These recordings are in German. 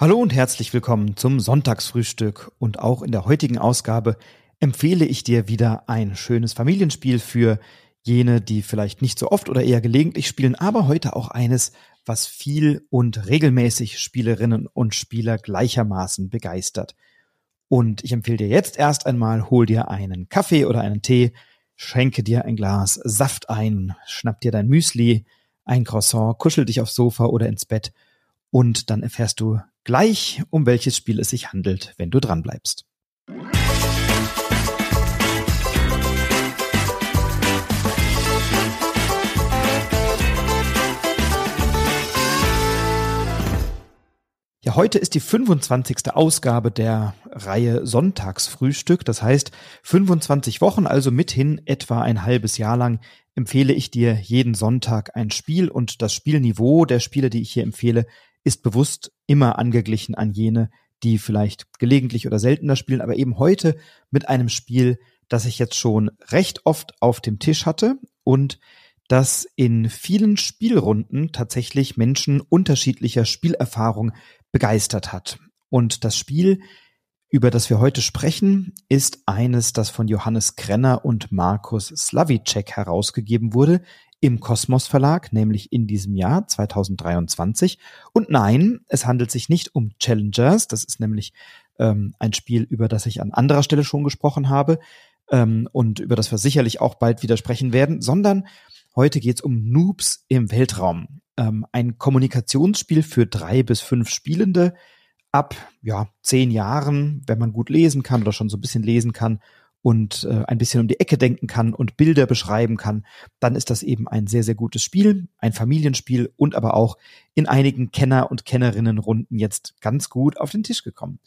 Hallo und herzlich willkommen zum Sonntagsfrühstück. Und auch in der heutigen Ausgabe empfehle ich dir wieder ein schönes Familienspiel für jene, die vielleicht nicht so oft oder eher gelegentlich spielen, aber heute auch eines, was viel und regelmäßig Spielerinnen und Spieler gleichermaßen begeistert. Und ich empfehle dir jetzt erst einmal, hol dir einen Kaffee oder einen Tee, schenke dir ein Glas Saft ein, schnapp dir dein Müsli, ein Croissant, kuschel dich aufs Sofa oder ins Bett und dann erfährst du gleich, um welches Spiel es sich handelt, wenn du dranbleibst. Ja, heute ist die 25. Ausgabe der Reihe Sonntagsfrühstück. Das heißt, 25 Wochen, also mithin etwa ein halbes Jahr lang, empfehle ich dir jeden Sonntag ein Spiel und das Spielniveau der Spiele, die ich hier empfehle, ist bewusst immer angeglichen an jene, die vielleicht gelegentlich oder seltener spielen, aber eben heute mit einem Spiel, das ich jetzt schon recht oft auf dem Tisch hatte und das in vielen Spielrunden tatsächlich Menschen unterschiedlicher Spielerfahrung begeistert hat. Und das Spiel, über das wir heute sprechen, ist eines, das von Johannes Krenner und Markus Slavicek herausgegeben wurde im Kosmos Verlag, nämlich in diesem Jahr 2023. Und nein, es handelt sich nicht um Challengers. Das ist nämlich ähm, ein Spiel, über das ich an anderer Stelle schon gesprochen habe ähm, und über das wir sicherlich auch bald wieder sprechen werden, sondern heute geht es um Noobs im Weltraum. Ähm, ein Kommunikationsspiel für drei bis fünf Spielende ab ja zehn Jahren, wenn man gut lesen kann oder schon so ein bisschen lesen kann und äh, ein bisschen um die Ecke denken kann und Bilder beschreiben kann, dann ist das eben ein sehr, sehr gutes Spiel, ein Familienspiel und aber auch in einigen Kenner- und Kennerinnenrunden jetzt ganz gut auf den Tisch gekommen.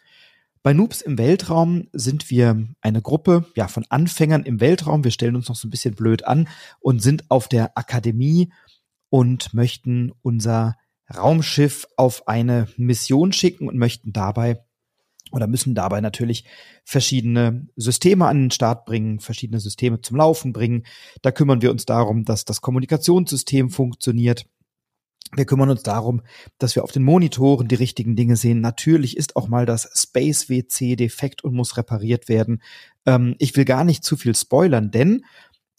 Bei Noobs im Weltraum sind wir eine Gruppe ja, von Anfängern im Weltraum. Wir stellen uns noch so ein bisschen blöd an und sind auf der Akademie und möchten unser Raumschiff auf eine Mission schicken und möchten dabei oder müssen dabei natürlich verschiedene Systeme an den Start bringen, verschiedene Systeme zum Laufen bringen. Da kümmern wir uns darum, dass das Kommunikationssystem funktioniert. Wir kümmern uns darum, dass wir auf den Monitoren die richtigen Dinge sehen. Natürlich ist auch mal das Space WC defekt und muss repariert werden. Ähm, ich will gar nicht zu viel spoilern, denn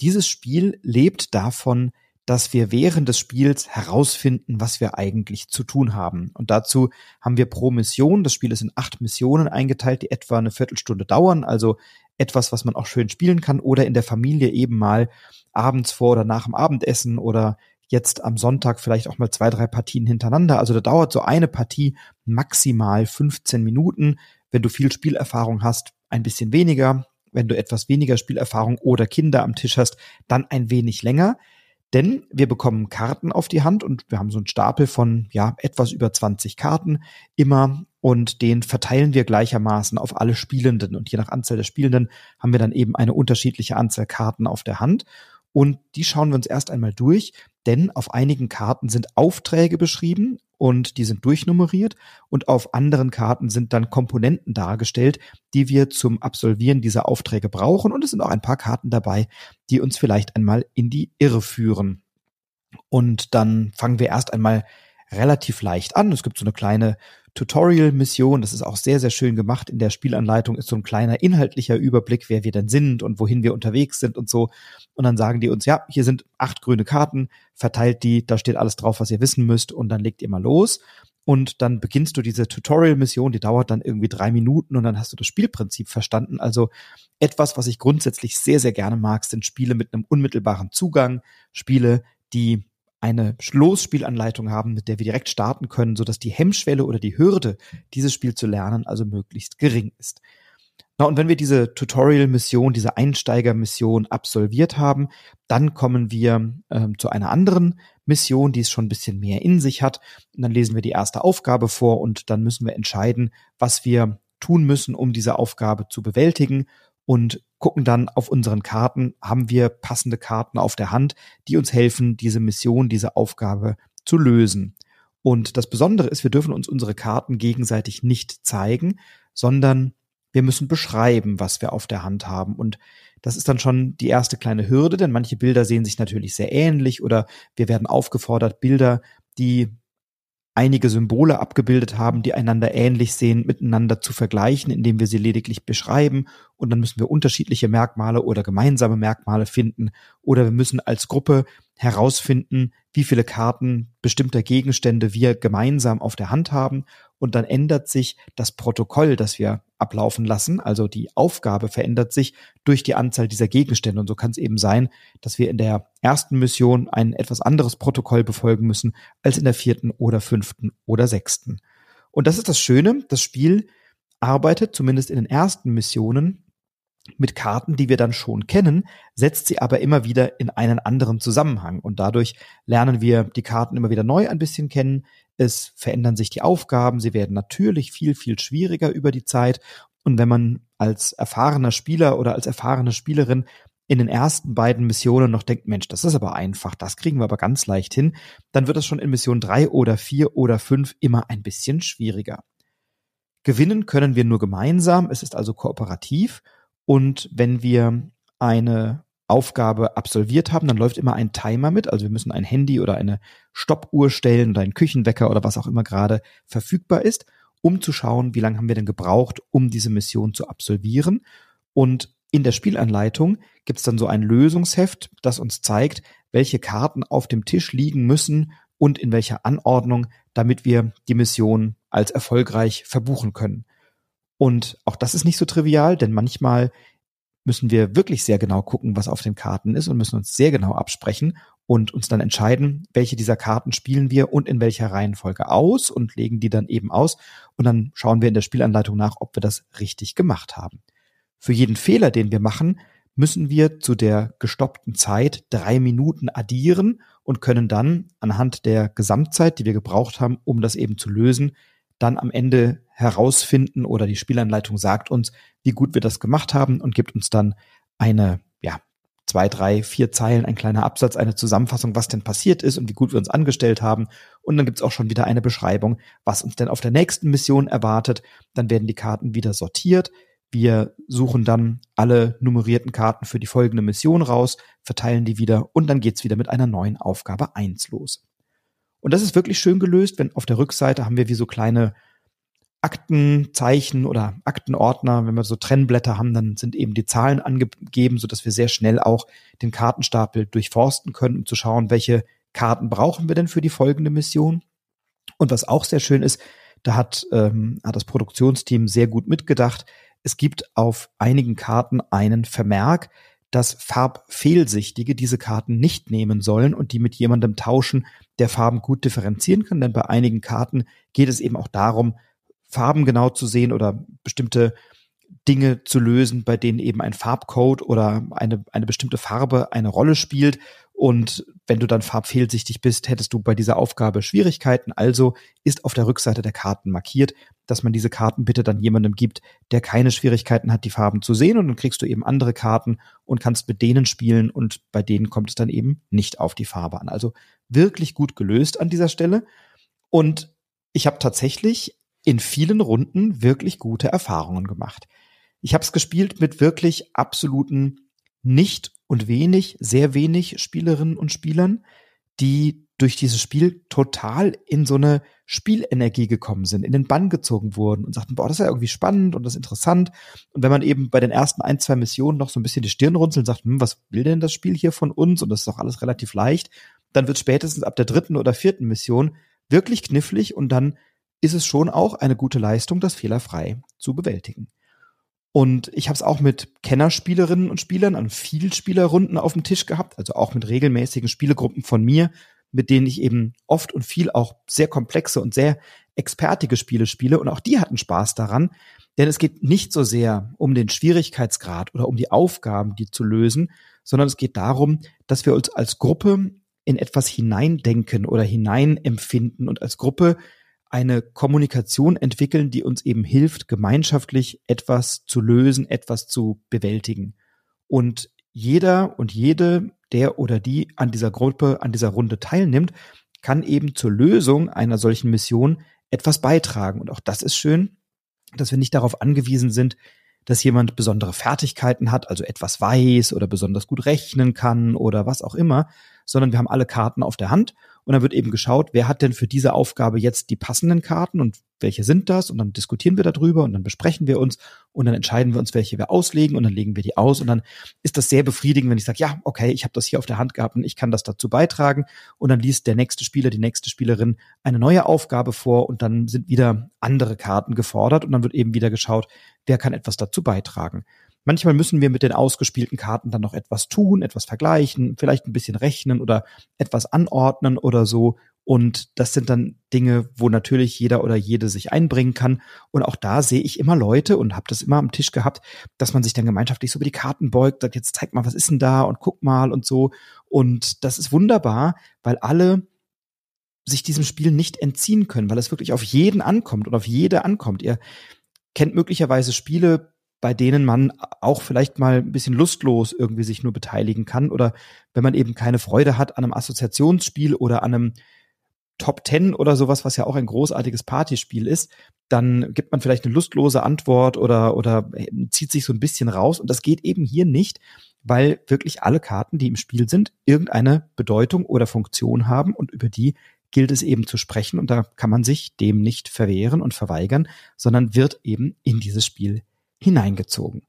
dieses Spiel lebt davon, dass wir während des Spiels herausfinden, was wir eigentlich zu tun haben. Und dazu haben wir pro Mission, das Spiel ist in acht Missionen eingeteilt, die etwa eine Viertelstunde dauern, also etwas, was man auch schön spielen kann oder in der Familie eben mal abends vor oder nach dem Abendessen oder jetzt am Sonntag vielleicht auch mal zwei, drei Partien hintereinander. Also da dauert so eine Partie maximal 15 Minuten. Wenn du viel Spielerfahrung hast, ein bisschen weniger. Wenn du etwas weniger Spielerfahrung oder Kinder am Tisch hast, dann ein wenig länger. Denn wir bekommen Karten auf die Hand und wir haben so einen Stapel von ja etwas über 20 Karten immer und den verteilen wir gleichermaßen auf alle Spielenden. Und je nach Anzahl der Spielenden haben wir dann eben eine unterschiedliche Anzahl Karten auf der Hand. Und die schauen wir uns erst einmal durch, denn auf einigen Karten sind Aufträge beschrieben und die sind durchnummeriert und auf anderen Karten sind dann Komponenten dargestellt, die wir zum Absolvieren dieser Aufträge brauchen und es sind auch ein paar Karten dabei, die uns vielleicht einmal in die Irre führen. Und dann fangen wir erst einmal relativ leicht an. Es gibt so eine kleine Tutorial-Mission. Das ist auch sehr, sehr schön gemacht. In der Spielanleitung ist so ein kleiner inhaltlicher Überblick, wer wir denn sind und wohin wir unterwegs sind und so. Und dann sagen die uns, ja, hier sind acht grüne Karten, verteilt die, da steht alles drauf, was ihr wissen müsst und dann legt ihr mal los. Und dann beginnst du diese Tutorial-Mission, die dauert dann irgendwie drei Minuten und dann hast du das Spielprinzip verstanden. Also etwas, was ich grundsätzlich sehr, sehr gerne mag, sind Spiele mit einem unmittelbaren Zugang, Spiele, die eine Losspielanleitung haben, mit der wir direkt starten können, sodass die Hemmschwelle oder die Hürde, dieses Spiel zu lernen, also möglichst gering ist. Na, und wenn wir diese Tutorial-Mission, diese Einsteiger-Mission absolviert haben, dann kommen wir ähm, zu einer anderen Mission, die es schon ein bisschen mehr in sich hat. Und dann lesen wir die erste Aufgabe vor und dann müssen wir entscheiden, was wir tun müssen, um diese Aufgabe zu bewältigen und gucken dann auf unseren Karten, haben wir passende Karten auf der Hand, die uns helfen, diese Mission, diese Aufgabe zu lösen. Und das Besondere ist, wir dürfen uns unsere Karten gegenseitig nicht zeigen, sondern wir müssen beschreiben, was wir auf der Hand haben. Und das ist dann schon die erste kleine Hürde, denn manche Bilder sehen sich natürlich sehr ähnlich oder wir werden aufgefordert, Bilder, die einige Symbole abgebildet haben, die einander ähnlich sehen, miteinander zu vergleichen, indem wir sie lediglich beschreiben. Und dann müssen wir unterschiedliche Merkmale oder gemeinsame Merkmale finden. Oder wir müssen als Gruppe herausfinden, wie viele Karten bestimmter Gegenstände wir gemeinsam auf der Hand haben. Und dann ändert sich das Protokoll, das wir ablaufen lassen. Also die Aufgabe verändert sich durch die Anzahl dieser Gegenstände. Und so kann es eben sein, dass wir in der ersten Mission ein etwas anderes Protokoll befolgen müssen als in der vierten oder fünften oder sechsten. Und das ist das Schöne. Das Spiel arbeitet zumindest in den ersten Missionen mit Karten, die wir dann schon kennen, setzt sie aber immer wieder in einen anderen Zusammenhang. Und dadurch lernen wir die Karten immer wieder neu ein bisschen kennen. Es verändern sich die Aufgaben. Sie werden natürlich viel, viel schwieriger über die Zeit. Und wenn man als erfahrener Spieler oder als erfahrene Spielerin in den ersten beiden Missionen noch denkt, Mensch, das ist aber einfach, das kriegen wir aber ganz leicht hin, dann wird es schon in Mission drei oder vier oder fünf immer ein bisschen schwieriger. Gewinnen können wir nur gemeinsam, es ist also kooperativ und wenn wir eine Aufgabe absolviert haben, dann läuft immer ein Timer mit. Also wir müssen ein Handy oder eine Stoppuhr stellen oder einen Küchenwecker oder was auch immer gerade verfügbar ist, um zu schauen, wie lange haben wir denn gebraucht, um diese Mission zu absolvieren. Und in der Spielanleitung gibt es dann so ein Lösungsheft, das uns zeigt, welche Karten auf dem Tisch liegen müssen und in welcher Anordnung, damit wir die Mission als erfolgreich verbuchen können. Und auch das ist nicht so trivial, denn manchmal müssen wir wirklich sehr genau gucken, was auf den Karten ist und müssen uns sehr genau absprechen und uns dann entscheiden, welche dieser Karten spielen wir und in welcher Reihenfolge aus und legen die dann eben aus und dann schauen wir in der Spielanleitung nach, ob wir das richtig gemacht haben. Für jeden Fehler, den wir machen, müssen wir zu der gestoppten Zeit drei Minuten addieren und können dann anhand der Gesamtzeit, die wir gebraucht haben, um das eben zu lösen, dann am Ende herausfinden oder die Spielanleitung sagt uns, wie gut wir das gemacht haben und gibt uns dann eine, ja, zwei, drei, vier Zeilen, ein kleiner Absatz, eine Zusammenfassung, was denn passiert ist und wie gut wir uns angestellt haben. Und dann gibt's auch schon wieder eine Beschreibung, was uns denn auf der nächsten Mission erwartet. Dann werden die Karten wieder sortiert. Wir suchen dann alle nummerierten Karten für die folgende Mission raus, verteilen die wieder und dann geht's wieder mit einer neuen Aufgabe eins los. Und das ist wirklich schön gelöst, wenn auf der Rückseite haben wir wie so kleine Aktenzeichen oder Aktenordner, wenn wir so Trennblätter haben, dann sind eben die Zahlen angegeben, so dass wir sehr schnell auch den Kartenstapel durchforsten können, um zu schauen, welche Karten brauchen wir denn für die folgende Mission. Und was auch sehr schön ist, da hat, ähm, hat das Produktionsteam sehr gut mitgedacht. Es gibt auf einigen Karten einen Vermerk, dass Farbfehlsichtige diese Karten nicht nehmen sollen und die mit jemandem tauschen, der Farben gut differenzieren kann. Denn bei einigen Karten geht es eben auch darum, Farben genau zu sehen oder bestimmte Dinge zu lösen, bei denen eben ein Farbcode oder eine, eine bestimmte Farbe eine Rolle spielt. Und wenn du dann farbfehlsichtig bist, hättest du bei dieser Aufgabe Schwierigkeiten. Also ist auf der Rückseite der Karten markiert, dass man diese Karten bitte dann jemandem gibt, der keine Schwierigkeiten hat, die Farben zu sehen. Und dann kriegst du eben andere Karten und kannst mit denen spielen und bei denen kommt es dann eben nicht auf die Farbe an. Also wirklich gut gelöst an dieser Stelle. Und ich habe tatsächlich in vielen Runden wirklich gute Erfahrungen gemacht. Ich habe es gespielt mit wirklich absoluten nicht und wenig, sehr wenig Spielerinnen und Spielern, die durch dieses Spiel total in so eine Spielenergie gekommen sind, in den Bann gezogen wurden und sagten, boah, das ist ja irgendwie spannend und das ist interessant. Und wenn man eben bei den ersten ein, zwei Missionen noch so ein bisschen die Stirn runzelt und sagt, hm, was will denn das Spiel hier von uns? Und das ist doch alles relativ leicht, dann wird spätestens ab der dritten oder vierten Mission wirklich knifflig und dann ist es schon auch eine gute Leistung, das fehlerfrei zu bewältigen. Und ich habe es auch mit Kennerspielerinnen und Spielern an Vielspielerrunden auf dem Tisch gehabt, also auch mit regelmäßigen Spielegruppen von mir, mit denen ich eben oft und viel auch sehr komplexe und sehr expertige Spiele spiele. Und auch die hatten Spaß daran, denn es geht nicht so sehr um den Schwierigkeitsgrad oder um die Aufgaben, die zu lösen, sondern es geht darum, dass wir uns als Gruppe in etwas hineindenken oder hineinempfinden und als Gruppe eine Kommunikation entwickeln, die uns eben hilft, gemeinschaftlich etwas zu lösen, etwas zu bewältigen. Und jeder und jede, der oder die an dieser Gruppe, an dieser Runde teilnimmt, kann eben zur Lösung einer solchen Mission etwas beitragen. Und auch das ist schön, dass wir nicht darauf angewiesen sind, dass jemand besondere Fertigkeiten hat, also etwas weiß oder besonders gut rechnen kann oder was auch immer, sondern wir haben alle Karten auf der Hand Und dann wird eben geschaut, wer hat denn für diese Aufgabe jetzt die passenden Karten und welche sind das? Und dann diskutieren wir darüber und dann besprechen wir uns und dann entscheiden wir uns, welche wir auslegen und dann legen wir die aus. Und dann ist das sehr befriedigend, wenn ich sage, ja, okay, ich habe das hier auf der Hand gehabt und ich kann das dazu beitragen. Und dann liest der nächste Spieler, die nächste Spielerin eine neue Aufgabe vor und dann sind wieder andere Karten gefordert und dann wird eben wieder geschaut, wer kann etwas dazu beitragen. Manchmal müssen wir mit den ausgespielten Karten dann noch etwas tun, etwas vergleichen, vielleicht ein bisschen rechnen oder etwas anordnen oder so. Und das sind dann Dinge, wo natürlich jeder oder jede sich einbringen kann. Und auch da sehe ich immer Leute und habe das immer am Tisch gehabt, dass man sich dann gemeinschaftlich so über die Karten beugt, sagt, jetzt zeig mal, was ist denn da und guck mal und so. Und das ist wunderbar, weil alle sich diesem Spiel nicht entziehen können, weil es wirklich auf jeden ankommt und auf jede ankommt. Ihr kennt möglicherweise Spiele, bei denen man auch vielleicht mal ein bisschen lustlos irgendwie sich nur beteiligen kann oder wenn man eben keine Freude hat an einem Assoziationsspiel oder an einem Top Ten oder sowas, was ja auch ein großartiges Partyspiel ist, dann gibt man vielleicht eine lustlose Antwort oder, oder zieht sich so ein bisschen raus. Und das geht eben hier nicht, weil wirklich alle Karten, die im Spiel sind, irgendeine Bedeutung oder Funktion haben und über die gilt es eben zu sprechen und da kann man sich dem nicht verwehren und verweigern, sondern wird eben in dieses Spiel hineingezogen.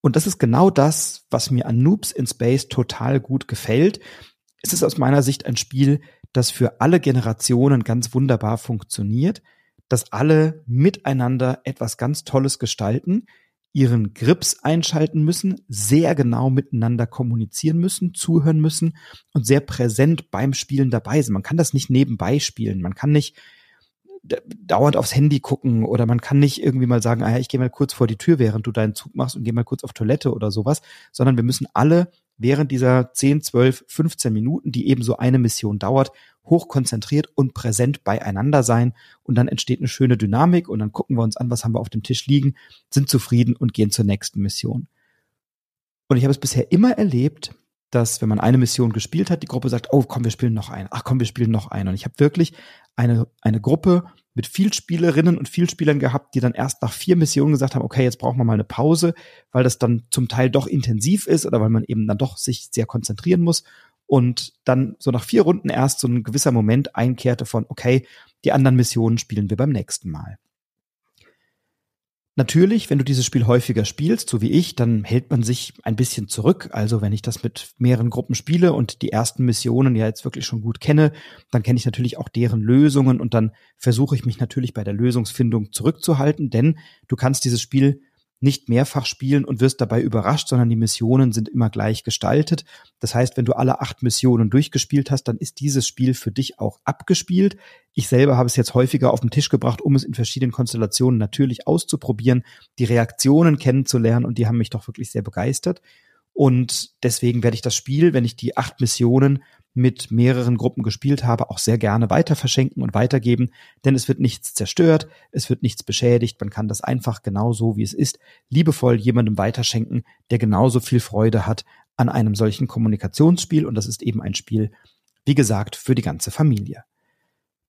Und das ist genau das, was mir an Noobs in Space total gut gefällt. Es ist aus meiner Sicht ein Spiel, das für alle Generationen ganz wunderbar funktioniert, dass alle miteinander etwas ganz Tolles gestalten, ihren Grips einschalten müssen, sehr genau miteinander kommunizieren müssen, zuhören müssen und sehr präsent beim Spielen dabei sind. Man kann das nicht nebenbei spielen. Man kann nicht dauernd aufs Handy gucken oder man kann nicht irgendwie mal sagen, ah, ich gehe mal kurz vor die Tür, während du deinen Zug machst und geh mal kurz auf Toilette oder sowas, sondern wir müssen alle während dieser 10, 12, 15 Minuten, die eben so eine Mission dauert, hochkonzentriert und präsent beieinander sein und dann entsteht eine schöne Dynamik und dann gucken wir uns an, was haben wir auf dem Tisch liegen, sind zufrieden und gehen zur nächsten Mission. Und ich habe es bisher immer erlebt, dass wenn man eine Mission gespielt hat, die Gruppe sagt, oh komm, wir spielen noch eine. Ach komm, wir spielen noch eine. Und ich habe wirklich eine, eine Gruppe mit viel Spielerinnen und viel Spielern gehabt, die dann erst nach vier Missionen gesagt haben, okay, jetzt brauchen wir mal eine Pause, weil das dann zum Teil doch intensiv ist oder weil man eben dann doch sich sehr konzentrieren muss. Und dann so nach vier Runden erst so ein gewisser Moment einkehrte von, okay, die anderen Missionen spielen wir beim nächsten Mal. Natürlich, wenn du dieses Spiel häufiger spielst, so wie ich, dann hält man sich ein bisschen zurück. Also wenn ich das mit mehreren Gruppen spiele und die ersten Missionen ja jetzt wirklich schon gut kenne, dann kenne ich natürlich auch deren Lösungen und dann versuche ich mich natürlich bei der Lösungsfindung zurückzuhalten, denn du kannst dieses Spiel nicht mehrfach spielen und wirst dabei überrascht, sondern die Missionen sind immer gleich gestaltet. Das heißt, wenn du alle acht Missionen durchgespielt hast, dann ist dieses Spiel für dich auch abgespielt. Ich selber habe es jetzt häufiger auf den Tisch gebracht, um es in verschiedenen Konstellationen natürlich auszuprobieren, die Reaktionen kennenzulernen und die haben mich doch wirklich sehr begeistert. Und deswegen werde ich das Spiel, wenn ich die acht Missionen mit mehreren Gruppen gespielt habe, auch sehr gerne weiter verschenken und weitergeben, denn es wird nichts zerstört, es wird nichts beschädigt, man kann das einfach genau so, wie es ist, liebevoll jemandem weiterschenken, der genauso viel Freude hat an einem solchen Kommunikationsspiel und das ist eben ein Spiel, wie gesagt, für die ganze Familie.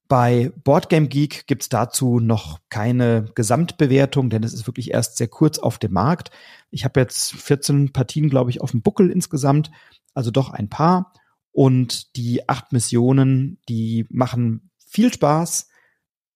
Bei Boardgame Geek gibt's dazu noch keine Gesamtbewertung, denn es ist wirklich erst sehr kurz auf dem Markt. Ich habe jetzt 14 Partien, glaube ich, auf dem Buckel insgesamt, also doch ein paar. Und die acht Missionen, die machen viel Spaß.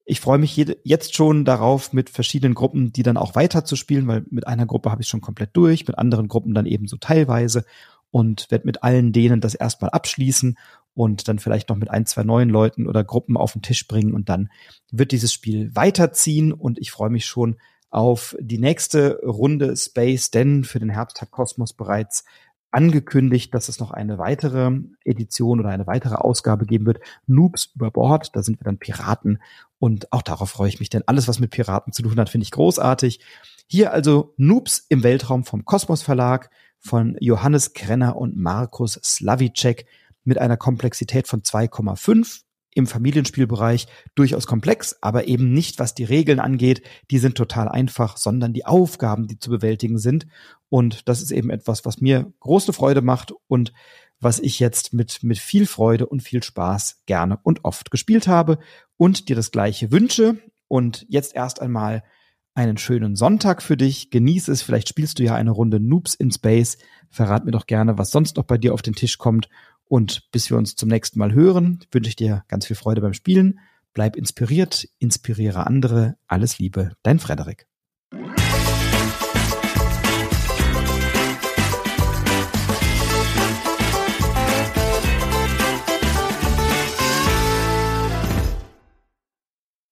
Ich freue mich jetzt schon darauf, mit verschiedenen Gruppen, die dann auch weiter zu spielen, weil mit einer Gruppe habe ich schon komplett durch, mit anderen Gruppen dann eben so teilweise und werde mit allen denen das erstmal abschließen und dann vielleicht noch mit ein, zwei neuen Leuten oder Gruppen auf den Tisch bringen und dann wird dieses Spiel weiterziehen und ich freue mich schon auf die nächste Runde Space, denn für den Herbst hat Kosmos bereits angekündigt, dass es noch eine weitere Edition oder eine weitere Ausgabe geben wird. Noobs über Bord, da sind wir dann Piraten und auch darauf freue ich mich, denn alles, was mit Piraten zu tun hat, finde ich großartig. Hier also Noobs im Weltraum vom Kosmos Verlag von Johannes Krenner und Markus Slavicek mit einer Komplexität von 2,5 im Familienspielbereich durchaus komplex, aber eben nicht, was die Regeln angeht. Die sind total einfach, sondern die Aufgaben, die zu bewältigen sind. Und das ist eben etwas, was mir große Freude macht und was ich jetzt mit, mit viel Freude und viel Spaß gerne und oft gespielt habe und dir das gleiche wünsche. Und jetzt erst einmal einen schönen Sonntag für dich. Genieße es. Vielleicht spielst du ja eine Runde Noobs in Space. Verrat mir doch gerne, was sonst noch bei dir auf den Tisch kommt. Und bis wir uns zum nächsten Mal hören, wünsche ich dir ganz viel Freude beim Spielen. Bleib inspiriert, inspiriere andere. Alles Liebe, dein Frederik.